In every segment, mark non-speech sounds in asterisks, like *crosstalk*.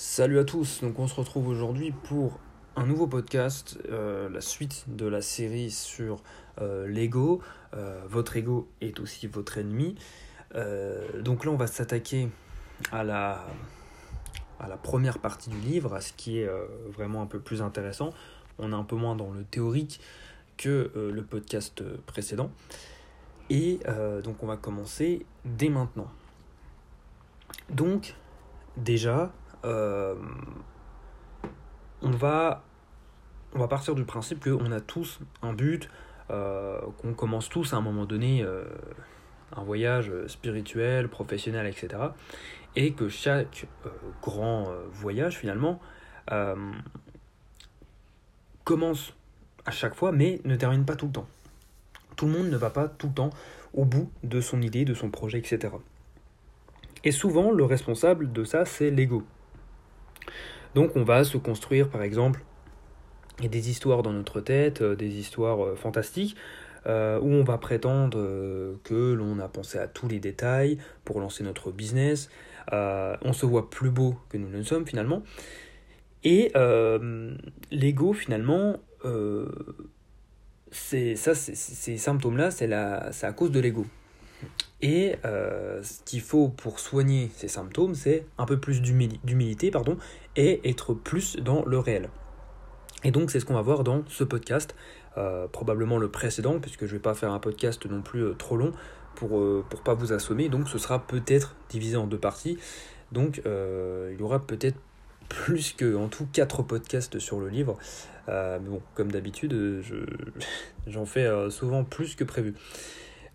Salut à tous, donc on se retrouve aujourd'hui pour un nouveau podcast, euh, la suite de la série sur euh, l'ego. Euh, votre ego est aussi votre ennemi. donc là on va s'attaquer à la, à la première partie du livre, à ce qui est vraiment un peu plus intéressant. On est un peu moins dans le théorique que le podcast précédent. Et donc on va commencer dès maintenant. Donc déjà, euh, on, va, on partir du principe qu'on a tous un but, euh, qu'on commence tous à un moment donné euh, un voyage spirituel, professionnel, etc. Et que chaque grand voyage, finalement, commence à chaque fois, mais ne termine pas tout le temps. Tout le monde ne va pas tout le temps au bout de son idée, de son projet, etc. Et souvent, le responsable de ça, c'est l'ego. Donc on va se construire par exemple des histoires dans notre tête, euh, des histoires euh, fantastiques, euh, où on va prétendre que l'on a pensé à tous les détails pour lancer notre business, on se voit plus beau que nous ne sommes finalement, et l'ego finalement, ces symptômes-là, c'est à cause de l'ego. Et euh, ce qu'il faut pour soigner ces symptômes, c'est un peu plus d'humilité pardon, et être plus dans le réel. Et donc c'est ce qu'on va voir dans ce podcast, euh, probablement le précédent, puisque je ne vais pas faire un podcast non plus euh, trop long pour ne pas vous assommer, donc ce sera peut-être divisé en deux parties. Donc il y aura peut-être plus que en tout quatre podcasts sur le livre. mais bon, comme d'habitude, *laughs* j'en fais souvent plus que prévu.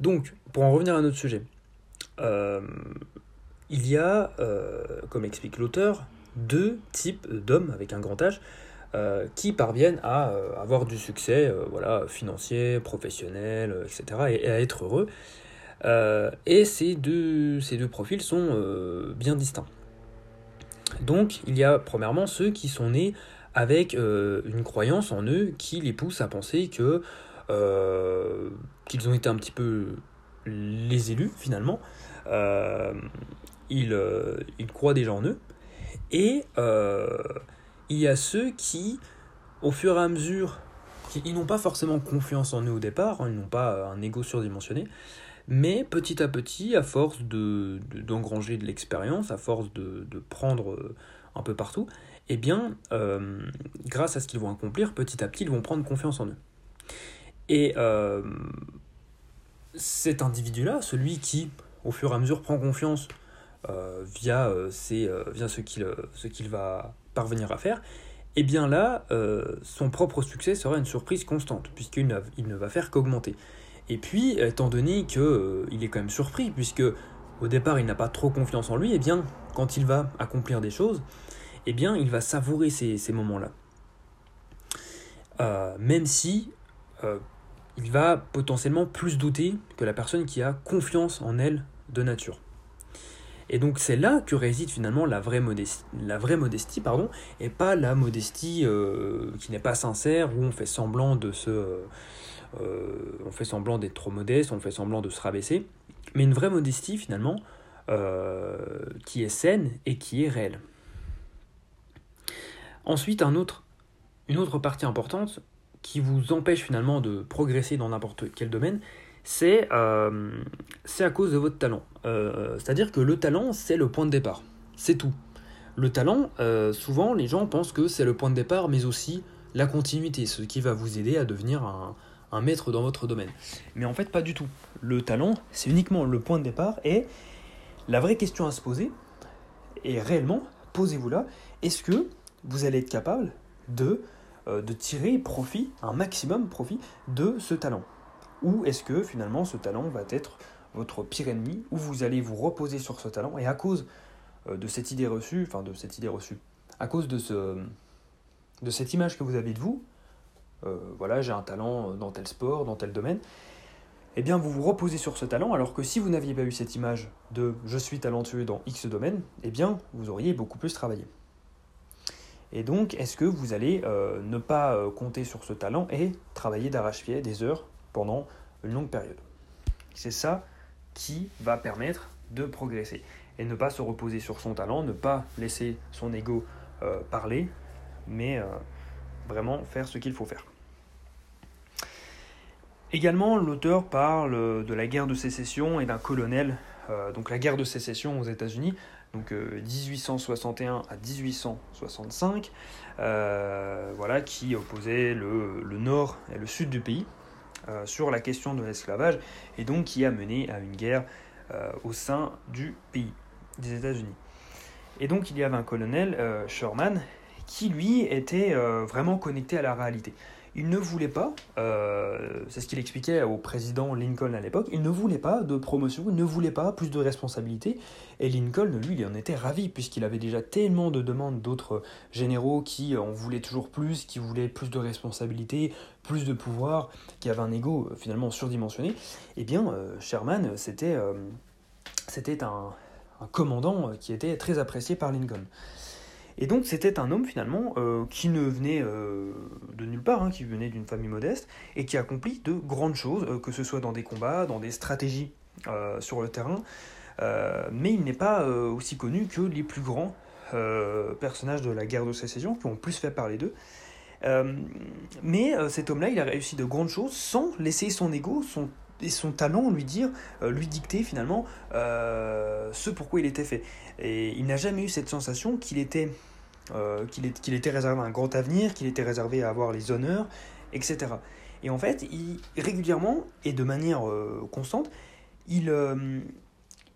Donc, pour en revenir à notre sujet, euh, il y a, euh, comme explique l'auteur, deux types d'hommes avec un grand H euh, qui parviennent à avoir du succès voilà, financier, professionnel, etc., et, à être heureux. et ces deux, ces deux profils sont bien distincts. Donc, il y a premièrement ceux qui sont nés avec une croyance en eux qui les pousse à penser que qu'ils ont été un petit peu les élus finalement. Euh, ils, euh, ils, croient déjà en eux. Et il y a ceux qui, au fur et à mesure, ils n'ont pas forcément confiance en eux au départ, hein, ils n'ont pas un ego surdimensionné, mais petit à petit, à force de, d'engranger de, l'expérience, à force de, de, prendre un peu partout, eh bien, grâce à ce qu'ils vont accomplir, petit à petit, ils vont prendre confiance en eux. Et euh, cet individu-là, celui qui, au fur et à mesure, prend confiance euh, via, euh, via ce qu'il va parvenir à faire, et eh bien là, son propre succès sera une surprise constante, puisqu'il ne, il ne va faire qu'augmenter. Et puis, étant donné qu'il est quand même surpris, puisque au départ il n'a pas trop confiance en lui, et eh bien quand il va accomplir des choses, eh bien il va savourer ces, ces moments-là. même si il va potentiellement plus douter que la personne qui a confiance en elle de nature. Et donc c'est là que réside finalement la vraie modestie, pardon, et pas la modestie euh, qui n'est pas sincère, où on fait semblant de se... Euh, on fait semblant d'être trop modeste, on fait semblant de se rabaisser, mais une vraie modestie finalement euh, qui est saine et qui est réelle. Ensuite, un autre, une autre partie importante, qui vous empêche finalement de progresser dans n'importe quel domaine, c'est euh, à cause de votre talent. Euh, c'est-à-dire que le talent, c'est le point de départ. C'est tout. Le talent, euh, souvent, les gens pensent que c'est le point de départ, mais aussi la continuité, ce qui va vous aider à devenir un, un maître dans votre domaine. Mais en fait, pas du tout. Le talent, c'est uniquement le point de départ, et la vraie question à se poser, et réellement, posez-vous là, est-ce que vous allez être capable de de tirer profit, un maximum profit de ce talent Ou est-ce que finalement ce talent va être votre pire ennemi, ou vous allez vous reposer sur ce talent, et à cause euh, de cette idée reçue, enfin de cette idée reçue, à cause de cette image que vous avez de vous, euh, voilà, j'ai un talent dans tel sport, dans tel domaine, eh bien vous vous reposez sur ce talent, alors que si vous n'aviez pas eu cette image de je suis talentueux dans X domaine, eh bien vous auriez beaucoup plus travaillé. Et donc, est-ce que vous allez euh, ne pas euh, compter sur ce talent et travailler d'arrache-pied des heures pendant une longue période? C'est ça qui va permettre de progresser. et ne pas se reposer sur son talent, ne pas laisser son ego euh, parler, mais vraiment faire ce qu'il faut faire. Également, l'auteur parle de la guerre de sécession et d'un colonel, donc la guerre de sécession aux États-Unis, donc 1861 à 1865, voilà, qui opposait le, nord et le sud du pays sur la question de l'esclavage, et donc qui a mené à une guerre au sein du pays des États-Unis. Et donc il y avait un colonel, euh, Sherman, qui lui était euh, vraiment connecté à la réalité. Il ne voulait pas, euh, c'est ce qu'il expliquait au président Lincoln à l'époque, il ne voulait pas de promotion, il ne voulait pas plus de responsabilités. Et Lincoln, lui, il en était ravi, puisqu'il avait déjà tellement de demandes d'autres généraux qui en voulaient toujours plus, qui voulaient plus de responsabilités, plus de pouvoir, qui avaient un ego finalement surdimensionné. Eh bien, Sherman, c'était un, commandant euh, qui était très apprécié par Lincoln. Et donc c'était un homme finalement euh, qui ne venait euh, de nulle part, hein, qui venait d'une famille modeste et qui accomplit de grandes choses, que ce soit dans des combats, dans des stratégies sur le terrain. mais il n'est pas aussi connu que les plus grands personnages de la guerre de sécession qui ont plus fait parler d'eux. mais cet homme-là, il a réussi de grandes choses sans laisser son ego, son et son talent lui dire, euh, lui dicter finalement euh, ce pourquoi il était fait. Et il n'a jamais eu cette sensation qu'il était, euh, qu'il était réservé à un grand avenir, qu'il était réservé à avoir les honneurs, etc. Et en fait, il, régulièrement et de manière constante, il,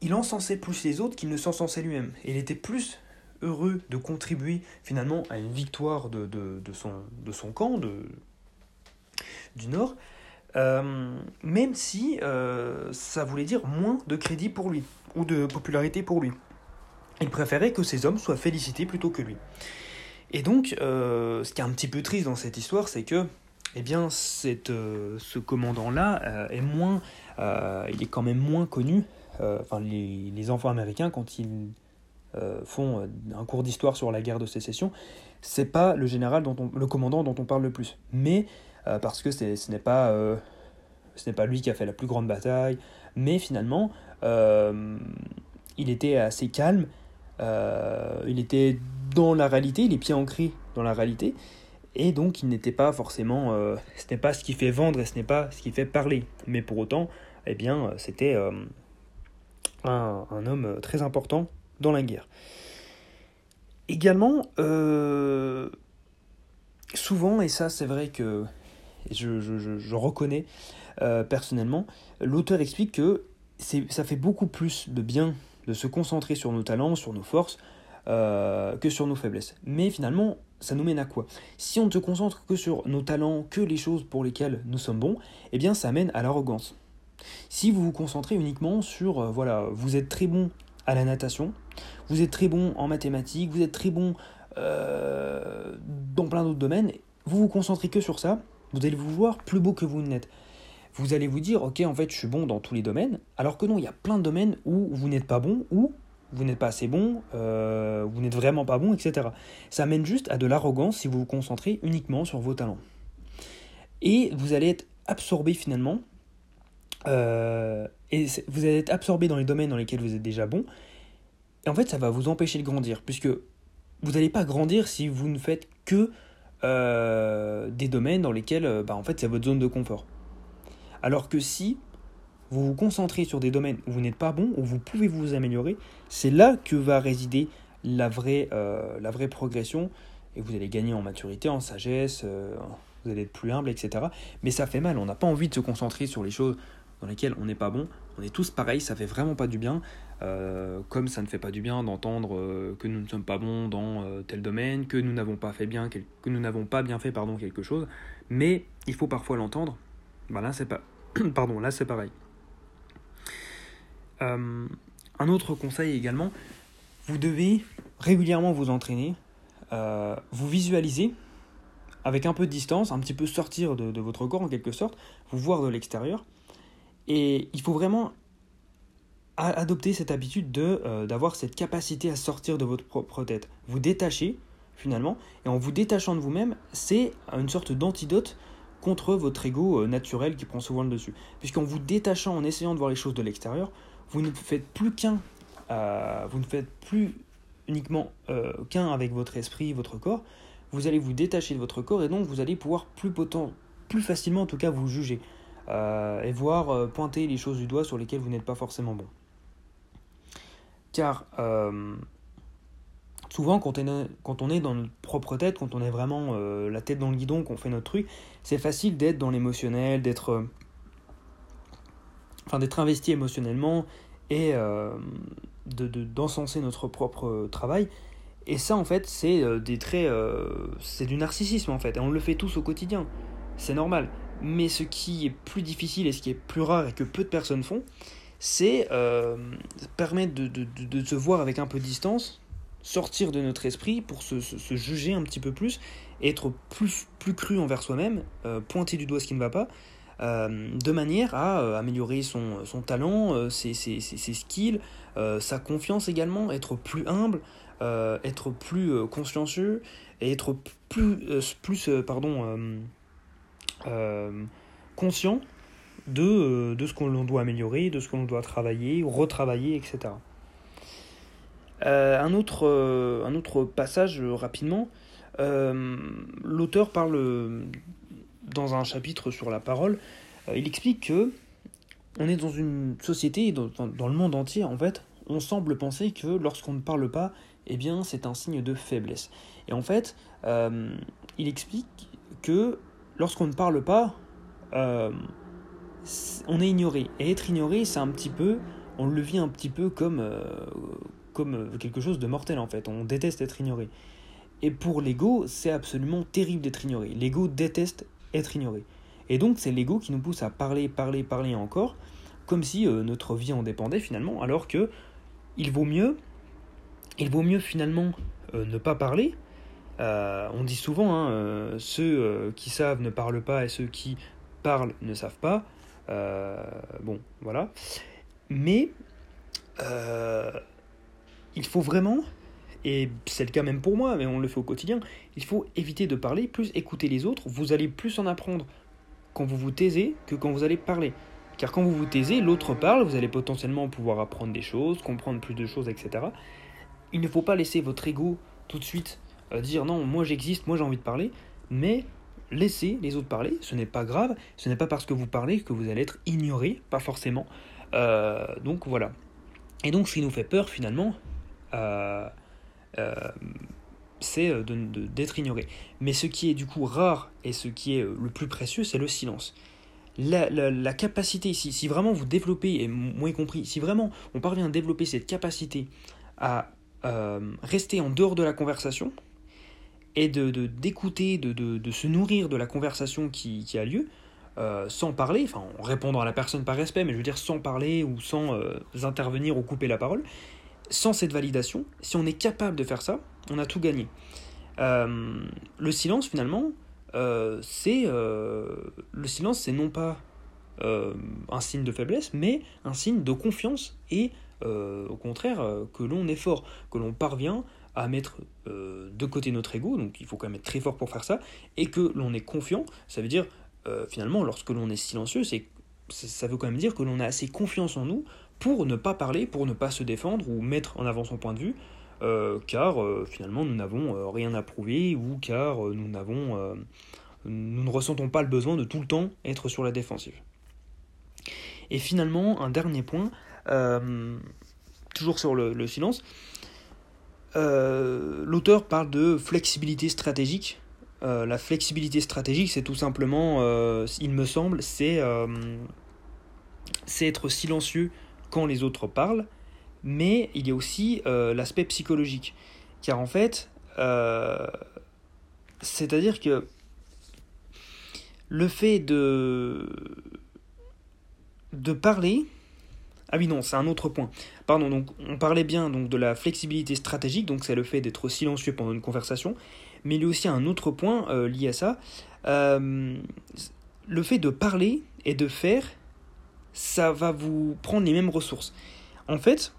il encensait plus les autres qu'il ne s'encensait lui-même. Et il était plus heureux de contribuer finalement à une victoire de, de, de, son, de son camp, de, du Nord, euh, même si euh, ça voulait dire moins de crédit pour lui, ou de popularité pour lui. Il préférait que ces hommes soient félicités plutôt que lui. Et donc, euh, ce qui est un petit peu triste dans cette histoire, c'est que, eh bien, cette, ce commandant-là est moins, il est quand même moins connu. enfin, les, les, enfants américains, quand ils font un cours d'histoire sur la guerre de sécession, c'est pas le général dont on, le commandant dont on parle le plus, mais euh, parce que ce n'est pas, euh, pas lui qui a fait la plus grande bataille, mais finalement, euh, il était assez calme, il était dans la réalité, les pieds ancrés dans la réalité, et donc il n'était pas forcément, ce n'est pas ce qui fait vendre et ce n'est pas ce qui fait parler, mais pour autant, eh bien, c'était un, homme très important dans la guerre. Également, souvent, et ça c'est vrai que je, reconnais euh, personnellement, l'auteur explique que ça fait beaucoup plus de bien de se concentrer sur nos talents, sur nos forces, euh, que sur nos faiblesses. Mais finalement, ça nous mène à quoi? Si on ne se concentre que sur nos talents, que les choses pour lesquelles nous sommes bons, eh bien ça mène à l'arrogance. Si vous vous concentrez uniquement sur, euh, voilà, vous êtes très bon à la natation, vous êtes très bon en mathématiques, vous êtes très bon dans plein d'autres domaines, vous vous concentrez que sur ça, vous allez vous voir plus beau que vous n'êtes. Vous allez vous dire, ok, en fait, je suis bon dans tous les domaines, alors que non, il y a plein de domaines où vous n'êtes pas bon, ou vous n'êtes pas assez bon, euh, vous n'êtes vraiment pas bon, etc. Ça mène juste à de l'arrogance si vous vous concentrez uniquement sur vos talents. Et vous allez être absorbé finalement, euh, et vous allez être absorbé dans les domaines dans lesquels vous êtes déjà bon, et en fait, ça va vous empêcher de grandir, puisque vous n'allez pas grandir si vous ne faites que euh, des domaines dans lesquels euh, bah, en fait, c'est votre zone de confort. Alors que si vous vous concentrez sur des domaines où vous n'êtes pas bon, où vous pouvez vous améliorer, c'est là que va résider la vraie, euh, la vraie progression et vous allez gagner en maturité, en sagesse, vous allez être plus humble, etc. Mais ça fait mal, on n'a pas envie de se concentrer sur les choses dans lesquelles on n'est pas bon. On est tous pareils, ça fait vraiment pas du bien. Euh, comme ça ne fait pas du bien d'entendre euh, que nous ne sommes pas bons dans euh, tel domaine, que nous n'avons pas fait bien, que nous n'avons pas bien fait pardon quelque chose, mais il faut parfois l'entendre. Bah là c'est pas, *clears throat* pardon là c'est pareil. un autre conseil également, vous devez régulièrement vous entraîner, vous visualiser avec un peu de distance, un petit peu sortir de votre corps en quelque sorte, vous voir de l'extérieur, et il faut vraiment adopter cette habitude de euh, d'avoir cette capacité à sortir de votre propre tête. Vous détacher finalement, et en vous détachant de vous-même, c'est une sorte d'antidote contre votre ego euh, naturel qui prend souvent le dessus. Puisqu'en vous détachant, en essayant de voir les choses de l'extérieur, vous ne faites plus qu'un vous ne faites plus uniquement qu'un avec votre esprit, votre corps, vous allez vous détacher de votre corps et donc vous allez pouvoir plus, potent, plus facilement en tout cas vous juger et voir pointer les choses du doigt sur lesquelles vous n'êtes pas forcément bon. Car souvent quand on, est, dans notre propre tête, quand on est vraiment euh, la tête dans le guidon, qu'on fait notre truc, c'est facile d'être dans l'émotionnel, d'être euh, d'être investi émotionnellement et euh, de d'encenser notre propre travail. Et ça en fait c'est des traits, c'est du narcissisme en fait, et on le fait tous au quotidien, c'est normal. Mais ce qui est plus difficile et ce qui est plus rare et que peu de personnes font, c'est permettre de, de, de, se voir avec un peu de distance, sortir de notre esprit pour se, juger un petit peu plus, être plus, plus cru envers soi-même, euh, pointer du doigt ce qui ne va pas, euh, de manière à euh, améliorer son, son talent, ses, ses, ses, skills, sa confiance également, être plus humble, être plus consciencieux et être plus, plus pardon, conscient de, de ce qu'on doit améliorer, de ce qu'on doit travailler, retravailler, etc. Euh, un, autre, euh, un autre passage euh, rapidement, l'auteur parle dans un chapitre sur la parole, il explique que on est dans une société, dans, dans, le monde entier en fait, on semble penser que lorsqu'on ne parle pas, eh bien c'est un signe de faiblesse. Et en fait, il explique que lorsqu'on ne parle pas, on est ignoré. Et être ignoré, c'est un petit peu, on le vit un petit peu comme, comme euh, quelque chose de mortel en fait. On déteste être ignoré. Et pour l'ego, c'est absolument terrible d'être ignoré. L'ego déteste être ignoré. Et donc c'est l'ego qui nous pousse à parler, parler, parler encore, comme si euh, notre vie en dépendait finalement, alors que il vaut mieux, il vaut mieux finalement euh, ne pas parler. on dit souvent, hein, ceux qui savent ne parlent pas et ceux qui parlent ne savent pas. Bon, voilà. Mais il faut vraiment, et c'est le cas même pour moi, mais on le fait au quotidien, il faut éviter de parler, plus écouter les autres, vous allez plus en apprendre quand vous vous taisez que quand vous allez parler. Car quand vous vous taisez, l'autre parle, vous allez potentiellement pouvoir apprendre des choses, comprendre plus de choses, etc. Il ne faut pas laisser votre ego tout de suite euh, dire non, moi j'existe, moi j'ai envie de parler, mais laissez les autres parler, ce n'est pas grave, ce n'est pas parce que vous parlez que vous allez être ignoré, pas forcément. Euh, donc voilà. Et donc ce qui nous fait peur finalement, euh, euh, c'est d'être ignoré. Mais ce qui est du coup rare et ce qui est le plus précieux, c'est le silence. La, capacité, si, si vraiment vous développez, et moi y compris, si vraiment on parvient à développer cette capacité à rester en dehors de la conversation et de d'écouter, de, de, se nourrir de la conversation qui, a lieu, sans parler, enfin en répondant à la personne par respect, mais je veux dire sans parler ou sans intervenir ou couper la parole, sans cette validation, si on est capable de faire ça, on a tout gagné. Euh, le silence, finalement, euh, c'est euh, le silence, c'est non pas un signe de faiblesse, mais un signe de confiance et au contraire que l'on est fort, que l'on parvient à mettre de côté notre ego, donc il faut quand même être très fort pour faire ça, et que l'on est confiant, ça veut dire finalement lorsque l'on est silencieux, c'est ça veut quand même dire que l'on a assez confiance en nous pour ne pas parler, pour ne pas se défendre ou mettre en avant son point de vue, euh, car euh, finalement nous n'avons euh, rien à prouver ou car nous n'avons, nous ne ressentons pas le besoin de tout le temps être sur la défensive. Et finalement, un dernier point, toujours sur le, silence, l'auteur parle de flexibilité stratégique. la flexibilité stratégique, c'est tout simplement, il me semble, c'est être silencieux quand les autres parlent, mais il y a aussi euh, l'aspect psychologique. Car en fait, euh, c'est-à-dire que le fait de, de parler... Ah oui, non, c'est un autre point. Pardon, donc on parlait bien donc, de la flexibilité stratégique, donc c'est le fait d'être silencieux pendant une conversation, mais il y a aussi un autre point euh, lié à ça. le fait de parler et de faire ça va vous prendre les mêmes ressources. En fait,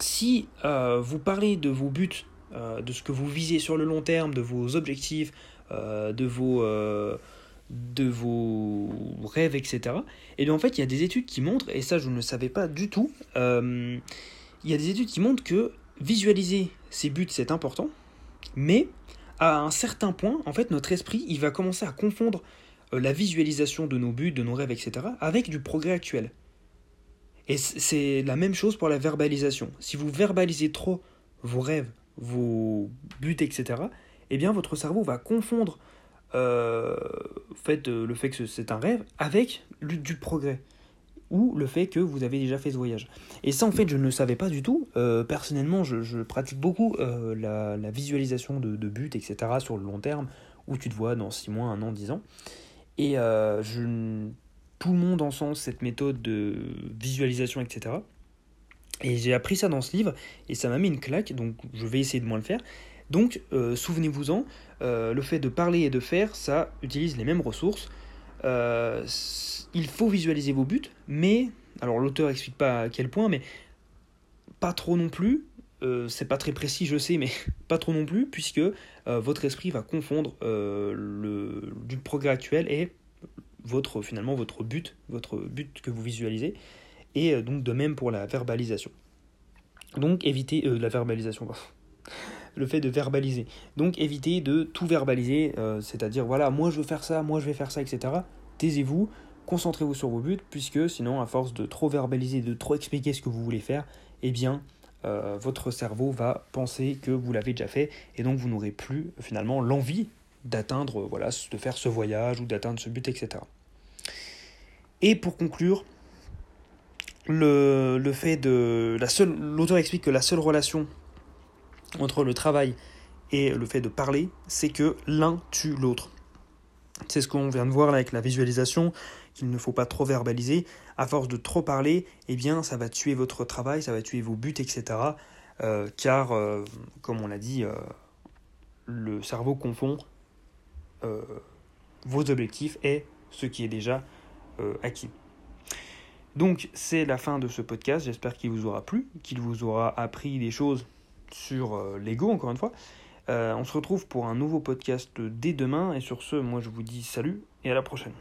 si euh, vous parlez de vos buts, euh, de ce que vous visez sur le long terme, de vos objectifs, euh, de, vos, de vos rêves, etc., et bien en fait, il y a des études qui montrent, et ça je ne le savais pas du tout, il il y a des études qui montrent que visualiser ses buts, c'est important, mais à un certain point, en fait, notre esprit, il va commencer à confondre euh, la visualisation de nos buts, de nos rêves, etc., avec du progrès actuel. Et c'est la même chose pour la verbalisation. Si vous verbalisez trop vos rêves, vos buts, etc., eh bien votre cerveau va confondre euh, fait, euh, le fait que c'est un rêve avec du progrès ou le fait que vous avez déjà fait ce voyage. Et ça, en fait, je ne savais pas du tout. Euh, personnellement, je, pratique beaucoup euh, la, visualisation de, de buts, etc., sur le long terme, où tu te vois dans 6 mois, 1 an, 10 ans. Et je, tout le monde ensemble cette méthode de visualisation, etc. Et j'ai appris ça dans ce livre, et ça m'a mis une claque, donc je vais essayer de moins le faire. Donc, souvenez-vous-en, le fait de parler et de faire, ça utilise les mêmes ressources. Euh, il faut visualiser vos buts, mais, alors l'auteur explique pas à quel point, mais pas trop non plus, euh, c'est pas très précis, je sais, mais *laughs* pas trop non plus, puisque euh, votre esprit va confondre euh, le du progrès actuel et votre finalement votre but, votre but que vous visualisez, et donc de même pour la verbalisation. Donc évitez la verbalisation, le fait de verbaliser. Donc évitez de tout verbaliser, c'est-à-dire voilà, moi je veux faire ça, moi je vais faire ça, etc. Taisez-vous, concentrez-vous sur vos buts, puisque sinon, à force de trop verbaliser, de trop expliquer ce que vous voulez faire, eh bien, euh, votre cerveau va penser que vous l'avez déjà fait, et donc vous n'aurez plus finalement l'envie d'atteindre, voilà, de faire ce voyage ou d'atteindre ce but, etc. Et pour conclure, le, le fait de la seule, l'auteur explique que la seule relation entre le travail et le fait de parler, c'est que l'un tue l'autre. C'est ce qu'on vient de voir là avec la visualisation, qu'il ne faut pas trop verbaliser. À force de trop parler, eh bien, ça va tuer votre travail, ça va tuer vos buts, etc. Euh, car, euh, comme on l'a dit, euh, le cerveau confond vos objectifs et ce qui est déjà acquis. Donc, c'est la fin de ce podcast. J'espère qu'il vous aura plu, qu'il vous aura appris des choses sur l'ego, encore une fois. on se retrouve pour un nouveau podcast dès demain. Et sur ce, moi, je vous dis salut et à la prochaine.